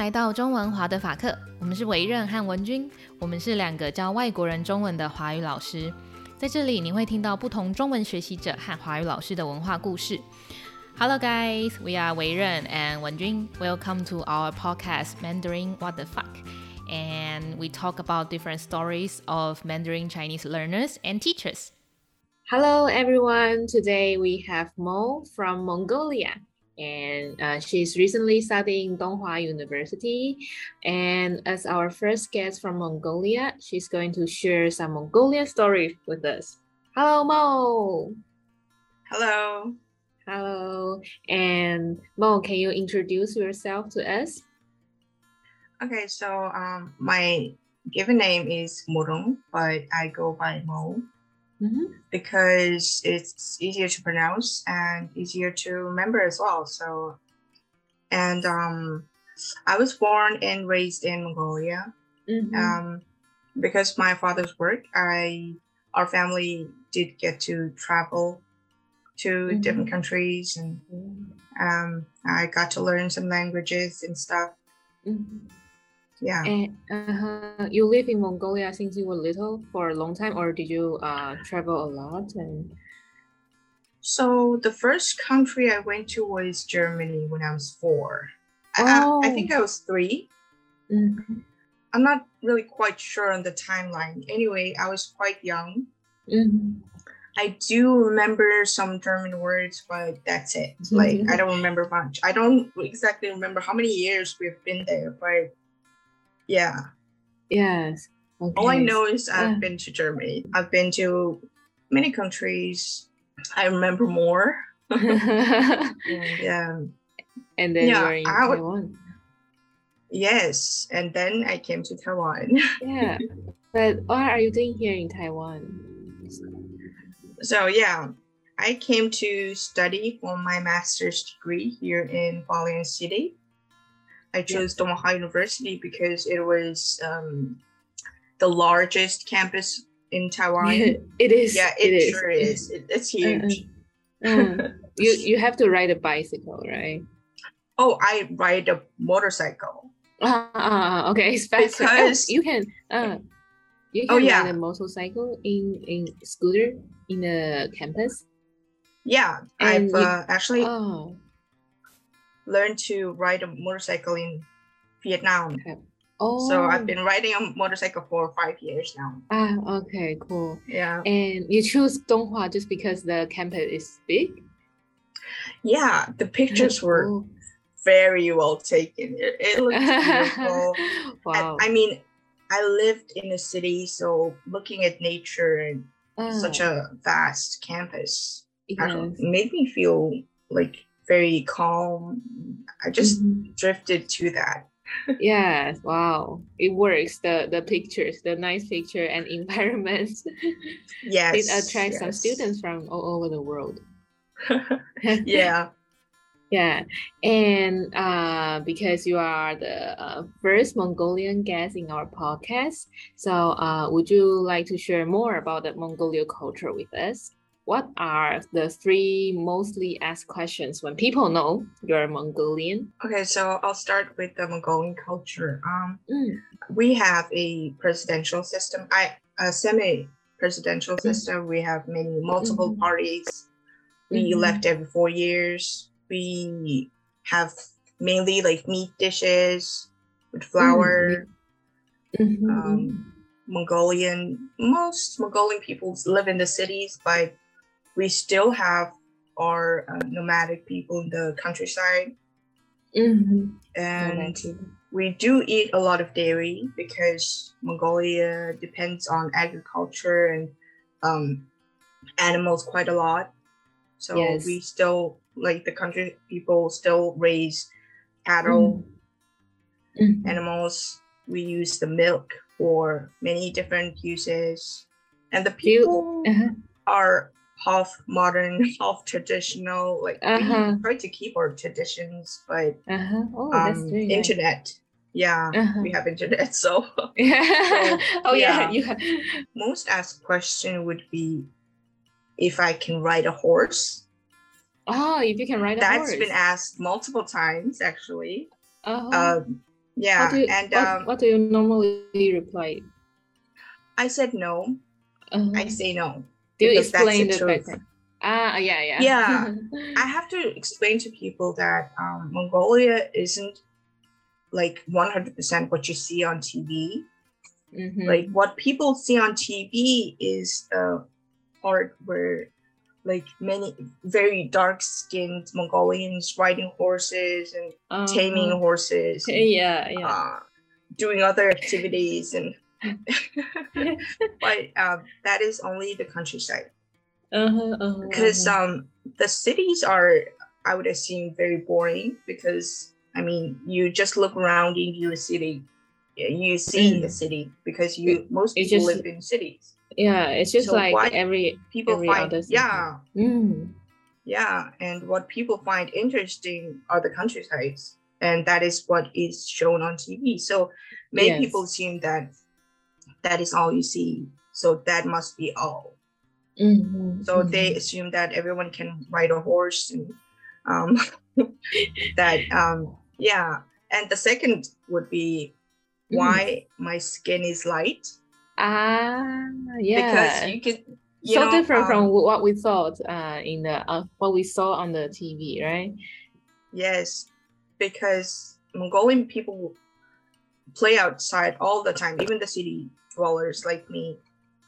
来到中文华的法课，我们是维任和文君，我们是两个教外国人中文的华语老师。在这里，你会听到不同中文学习者和华语老师的文化故事。Hello guys, we are Wei Ren and Wen Jun. Welcome to our podcast Mandarin What the Fuck. And we talk about different stories of Mandarin Chinese learners and teachers. Hello everyone. Today we have Mo from Mongolia and uh, she's recently studying Donghua University. And as our first guest from Mongolia, she's going to share some Mongolian stories with us. Hello, Mo. Hello. Hello. And Mo, can you introduce yourself to us? Okay, so um, my given name is Murung, but I go by Mo mm-hmm. because it's easier to pronounce and easier to remember as well. So, and um, I was born and raised in Mongolia. Mm-hmm. Um, because my father's work, I our family did get to travel to mm-hmm. different countries, and um, I got to learn some languages and stuff. Mm-hmm. Yeah. And uh, you live in Mongolia since you were little for a long time, or did you uh, travel a lot? And so the first country I went to was Germany when I was four. Oh. I, I think I was 3 mm-hmm. I'm not really quite sure on the timeline. Anyway, I was quite young. Mm-hmm. I do remember some German words, but that's it. Like mm-hmm. I don't remember much. I don't exactly remember how many years we've been there, but yeah. Yes. Okay. All I know is I've been to Germany. I've been to many countries. I remember more. yeah. And then yeah, you're in I Taiwan. Yes, and then I came to Taiwan. yeah. But what are you doing here in Taiwan? So yeah, I came to study for my master's degree here in Hualien City. I chose yeah. University because it was um, the largest campus in Taiwan. it is. Yeah, it, it sure is. is. It, it's huge. Uh, uh, you you have to ride a bicycle, right? Oh, I ride a motorcycle. Uh, okay, it's faster. Because oh, you can. Uh, you oh, can oh, yeah. ride a motorcycle in in scooter in the campus. Yeah, and I've you, uh, actually. Oh learned to ride a motorcycle in Vietnam. Okay. Oh. So I've been riding a motorcycle for five years now. Ah, okay, cool. Yeah. And you choose Donghua just because the campus is big? Yeah, the pictures were cool. very well taken. It, it looked beautiful. wow. I, I, mean, I lived in a city, so looking at nature and such a vast campus yes. made me feel like very calm. I just mm-hmm. drifted to that. yes, wow. It works. The the pictures, the nice picture and environment. yes. it attracts yes. some students from all over the world. yeah. Yeah, and uh, because you are the uh, first Mongolian guest in our podcast, so uh, would you like to share more about the Mongolian culture with us? What are the three mostly asked questions when people know you're Mongolian? Okay, so I'll start with the Mongolian culture. Um, mm. We have a presidential system, I a semi-presidential mm. system. We have many multiple mm. parties. We mm-hmm. elect every four years. We have mainly like meat dishes with flour. Mm-hmm. Um, Mongolian, most Mongolian people live in the cities, but we still have our uh, nomadic people in the countryside. Mm-hmm. And we do eat a lot of dairy because Mongolia depends on agriculture and um, animals quite a lot. So yes. we still, like the country people, still raise cattle, mm-hmm. animals. We use the milk for many different uses. And the people uh-huh. are half modern, half traditional. Like uh-huh. we try to keep our traditions, but uh-huh. oh, um, internet. Nice. Yeah, uh-huh. we have internet, so. so oh yeah. yeah. Most asked question would be if I can ride a horse. Oh, if you can ride a That's horse. That's been asked multiple times, actually. Uh-huh. Um, Yeah, What you, and what, um, what do you normally reply? I said no. Uh, I say no. Do you explain the the. Ah, yeah, yeah. Yeah. I have to explain to people that um, Mongolia isn't like 100% what you see on TV. Mhm. Like what people see on TV is uh, part where like many very dark skinned Mongolians riding horses and taming Uh-huh. horses, and, Yeah, yeah. uh, doing other activities and but um, that is only the countryside uh-huh, uh-huh, because uh-huh. um the cities are i would assume very boring because i mean you just look around in your city you see Mm. the city because you most people just- live in cities yeah, it's just so like every people Every find other city. yeah mm, yeah and what people find interesting are the countrysides and that is what is shown on tv so many Yes. people assume that that is all you see so that must be all mhm, so mhm. they assume that everyone can ride a horse and um that um yeah and the second would be Mm. why my skin is light ah yeah because you can you so know, different from um, what we thought uh in the uh, what we saw on the TV, right? yes because mongolian people play outside all the time even the city dwellers like me.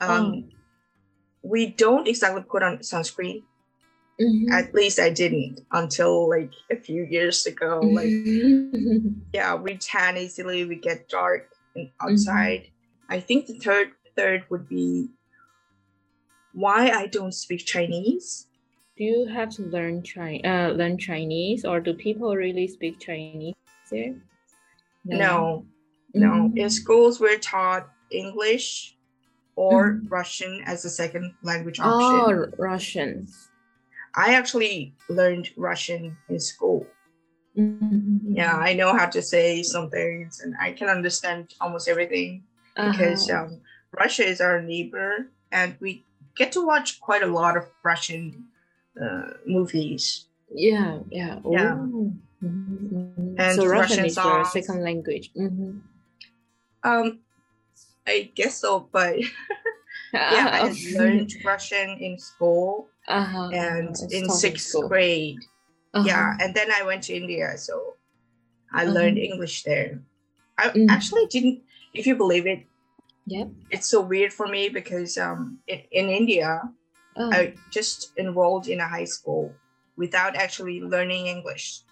Um Oh. we don't exactly put on sunscreen. Mhm. at least i didn't until like a few years ago. Like yeah we tan easily we get dark and outside. I think the third third would be why i don't speak chinese. Do you have to learn Chi- uh, learn Chinese, or do people really speak Chinese there? no. No? Mhm. in schools we're taught english or Mhm. russian as a second language Oh, option R- Russian. i actually learned russian in school Mhm. yeah i know how to say some things and i can understand almost everything because Uh-huh. um, Russia is our neighbor, and we get to watch quite a lot of Russian uh, movies. yeah, yeah, Yeah. Mhm, mhm. And so Russian Russian is your second language. Mhm. Um, I guess so, but yeah, I had learned Russian in school Uh-huh, and uh-huh. in sixth school. grade. Uh-huh. Yeah, and then I went to India, so I Uh-huh. learned English there. I Mm. actually didn't, if you believe it, Yep. it's so weird for me because um, in, in India, Oh. I just enrolled in a high school without actually learning English.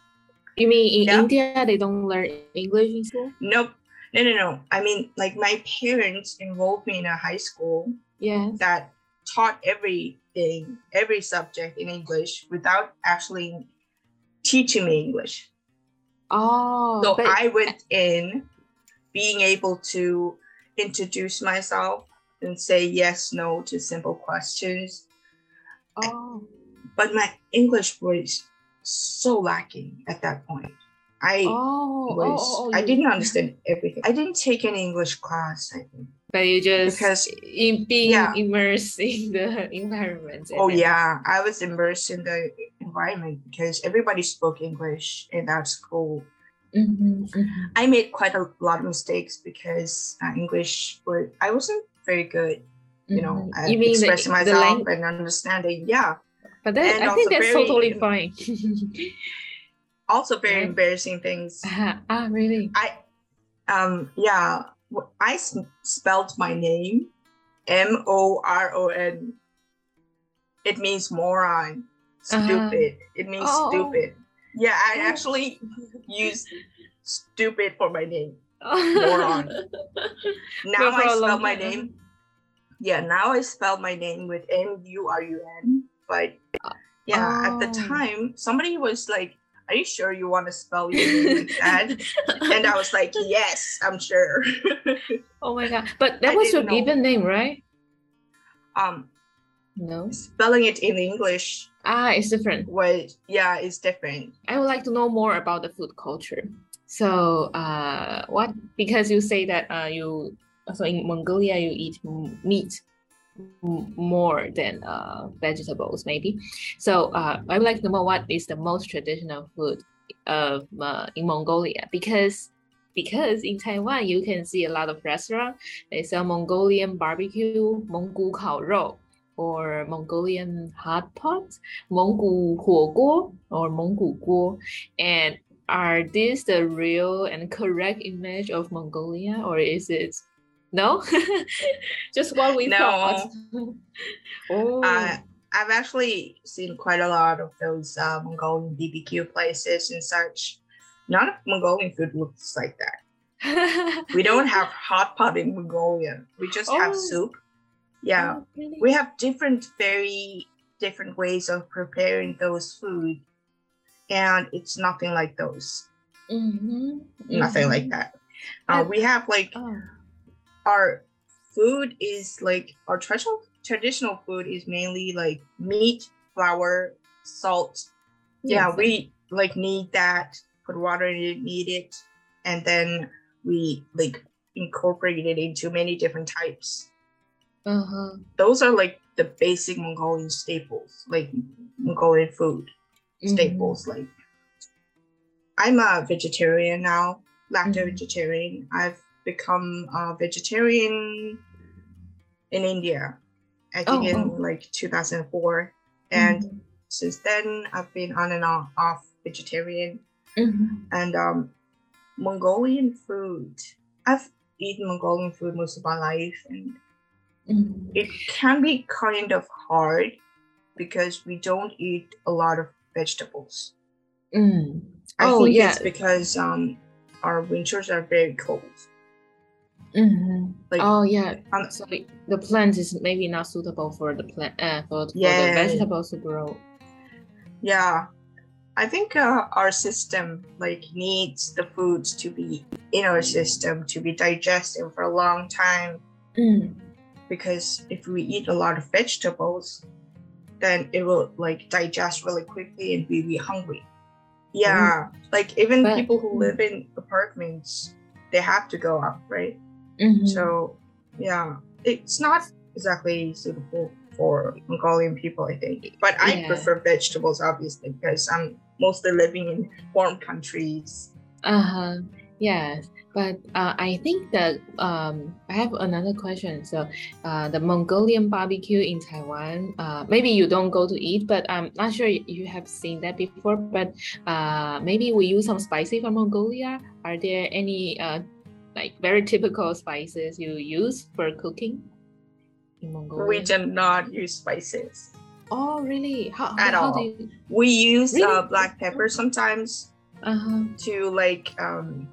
You mean in Yeah. India they don't learn English in school? Nope. No, no, no. I mean, like my parents enrolled me in a high school Yes. that taught everything, every subject in English without actually teaching me English. Oh, So but- I went in being able to introduce myself and say yes, no to simple questions. oh, But my English was so lacking at that point. I oh, was oh, oh, I didn't understand everything. I didn't take any English class, I think. But you just Because- in being yeah. immersed in the environment. Oh then- yeah, I was immersed in the environment because everybody spoke English in that school. Mhm, mhm. I made quite a lot of mistakes because uh, English was I wasn't very good, you know, Mhm. at you mean the, expressing the myself lang- and understanding. Yeah, But that, I think that's very- totally fine. also very embarrassing things. ah, really? I, um, yeah, I s- spelled my name M O R O N. It means moron, Uh-huh. stupid. It means Oh. stupid. Yeah, I Oh. actually used stupid for my name. Moron. Now I spell my name. Yeah, now I spell my name with M U R U N. But yeah, at the Oh. time, somebody was like, "Are you sure you want to spell your name like that?" and I was like, "Yes, I'm sure." oh my god! But that I was your know. given name, right? um, No. spelling it in English Ah, it's different. Well, yeah, it's different. I would like to know more about the food culture. So, uh, what because you say that uh, you so in Mongolia you eat meat more than uh, vegetables, maybe. So uh, I would like to know what is the most traditional food of uh, in Mongolia because because in Taiwan you can see a lot of restaurants they sell Mongolian barbecue, Mongol Kao Rou, or Mongolian hot pot, Mongol Huo Guo, or Mongol Guo, and are these the real and correct image of Mongolia, or is it no? Just what we no. thought. oh. Uh, I've actually seen quite a lot of those uh, Mongolian BBQ places and such. None of Mongolian food looks like that. we don't have hot pot in Mongolia. We just oh. have soup. Yeah, oh, really? we have different, very different ways of preparing those food, and it's nothing like those. Mm-hmm. Nothing mm-hmm. like that. Uh, we have like oh. Our food is like our traditional traditional food is mainly like meat, flour, salt. Yeah, we like need that, put water in it, knead it, and then we like incorporate it into many different types. Uh-huh. Those are like the basic Mongolian staples, like Mongolian food mm-hmm. staples. Like I'm a vegetarian now, lacto mm-hmm. vegetarian. I've become a vegetarian in India I think oh, in oh. like 2004. And mm-hmm. since then, I've been on and off, off vegetarian. Mm-hmm. And um, Mongolian food, I've eaten Mongolian food most of my life, and mm-hmm. it can be kind of hard because we don't eat a lot of vegetables. Mm. I oh, think yeah. it's because um, our winters are very cold. Mm-hmm. Like, oh yeah. Um, so the plant is maybe not suitable for the plant uh, for, yeah. for the vegetables to grow. Yeah, I think uh, our system like needs the foods to be in our system to be digested for a long time. Mm. Because if we eat a lot of vegetables, then it will like digest really quickly and we be hungry. Yeah, mm. like even but, people who live in apartments, they have to go out, right? Mm-hmm. So, yeah, it's not exactly suitable for Mongolian people, I think. But I yeah. prefer vegetables, obviously, because I'm mostly living in warm countries. Uh huh. Yes, but uh, I think that um, I have another question. So, uh, the Mongolian barbecue in Taiwan, uh, maybe you don't go to eat, but I'm not sure you have seen that before. But uh, maybe we use some spicy from Mongolia. Are there any uh, like very typical spices you use for cooking in Mongolia? We do not use spices. Oh, really? How, At how all. You... We use really? uh, black pepper sometimes uh-huh. to like um,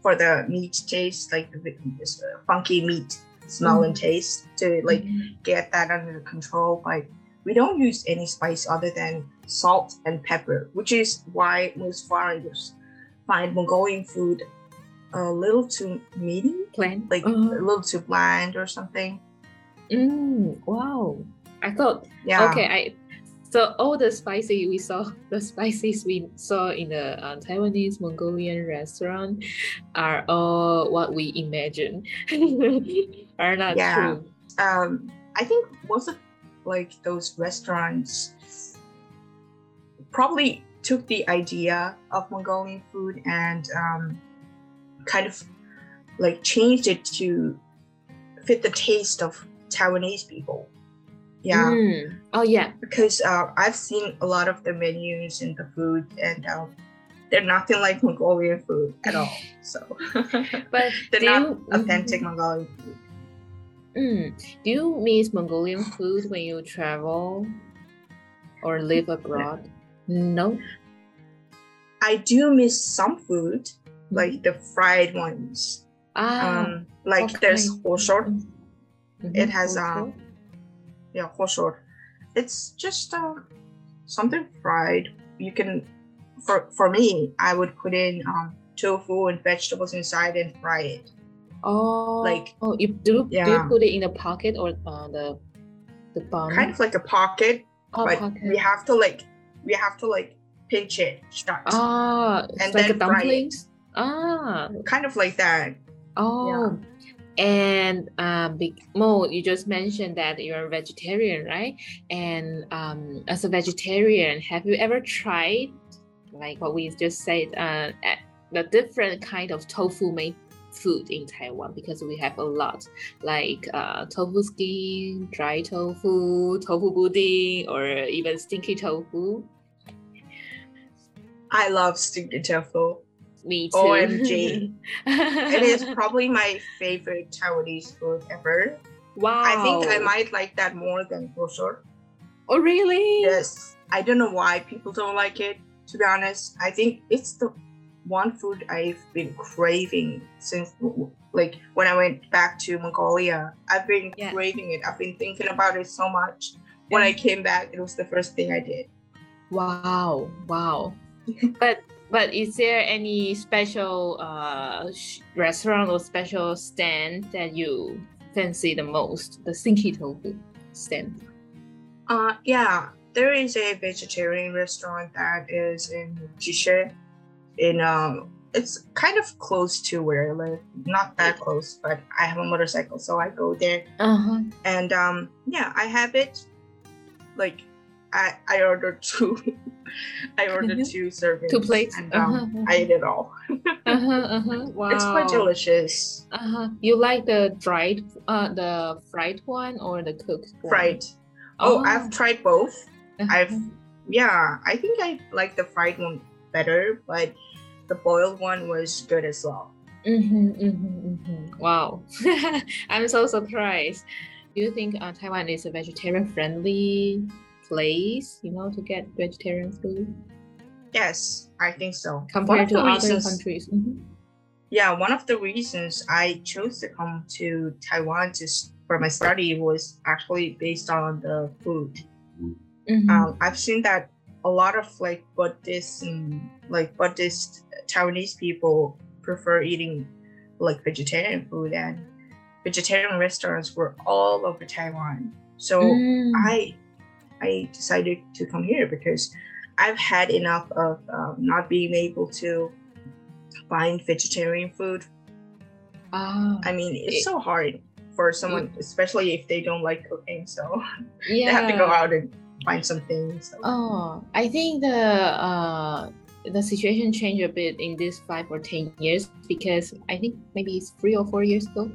for the meat taste, like the uh, funky meat smell mm. and taste to like mm-hmm. get that under control. But we don't use any spice other than salt and pepper, which is why most foreigners find Mongolian food a little too meaty, bland, like uh-huh. a little too bland or something. Mm, wow. I thought, yeah. Okay, I so all the spicy we saw, the spices we saw in the uh, Taiwanese Mongolian restaurant are all what we imagine, are not yeah. true. Um, I think most of like those restaurants probably took the idea of Mongolian food and um, kind of like changed it to fit the taste of Taiwanese people. Yeah. Mm. Oh yeah. Because uh, I've seen a lot of the menus and the food, and uh, they're nothing like Mongolian food at all. So, but they're not you, authentic mm-hmm. Mongolian food. Mm. Do you miss Mongolian food when you travel or live abroad? No. I do miss some food, like the fried ones. Ah, um, like okay. there's hoshor. Mm-hmm. It has um, yeah, hoshor. It's just uh, something fried. You can, for for me, I would put in um, tofu and vegetables inside and fry it. Oh, like oh, you do yeah. do you put it in a pocket or uh, the the bun? Kind of like a pocket, oh, but pocket. we have to like we have to like pinch it shut. Ah, and like then dumplings. Ah, kind of like that. Oh, yeah. and um, Mo, you just mentioned that you're a vegetarian, right? And um, as a vegetarian, have you ever tried, like what we just said, uh, the different kind of tofu made food in Taiwan because we have a lot like uh, tofu skin, dry tofu, tofu pudding, or even stinky tofu. I love stinky tofu. Me too. OMG. it is probably my favorite Taiwanese food ever. Wow. I think I might like that more than hoshor. Oh, really? Yes. I don't know why people don't like it, to be honest. I think it's the one food I've been craving since like when I went back to Mongolia. I've been yeah. craving it. I've been thinking about it so much. When I came back, it was the first thing I did. Wow. Wow. but but is there any special uh, restaurant or special stand that you fancy the most? The Stinky Tofu stand. Uh, yeah, there is a vegetarian restaurant that is in Jishe. In um, it's kind of close to where I live. Not that close, but I have a motorcycle, so I go there. Uh-huh. And um, yeah, I have it. Like, I I ordered two. I ordered two servings. Two plates. And um, uh-huh. I ate it all. uh-huh, uh-huh. Wow. It's quite delicious. Uh-huh. You like the dried, uh, the fried one or the cooked one? Fried. Oh, oh. I've tried both. Uh-huh. I've, yeah, I think I like the fried one better, but the boiled one was good as well. Mm-hmm, mm-hmm, mm-hmm. Wow. I'm so surprised. Do you think uh, Taiwan is a vegetarian friendly place, you know, to get vegetarian food? Yes, I think so. Compared to other reasons, countries. Mm-hmm. Yeah, one of the reasons I chose to come to Taiwan to for my study was actually based on the food. Mm-hmm. Um, I've seen that a lot of like Buddhist and like Buddhist Taiwanese people prefer eating like vegetarian food and vegetarian restaurants were all over Taiwan. So mm. I I decided to come here because I've had enough of um, not being able to find vegetarian food. Oh, I mean, it's so hard for someone, especially if they don't like cooking. So yeah. they have to go out and find something. So. Oh, I think the uh, the situation changed a bit in these five or ten years because I think maybe it's three or four years ago.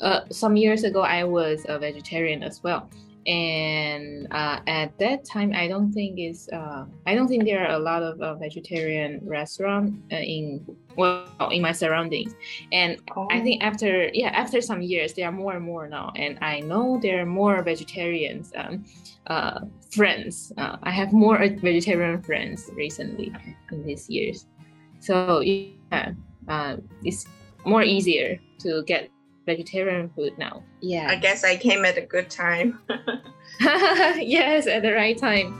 Uh, some years ago, I was a vegetarian as well and uh, at that time i don't think is uh, i don't think there are a lot of uh, vegetarian restaurant uh, in well in my surroundings. And oh. i think after yeah after some years there are more and more now. And i know there are more vegetarians um, uh, friends. Uh, i have more vegetarian friends recently in these years. So yeah it's more easier to get vegetarian food now. Yeah. I guess I came at a good time. yes, at the right time.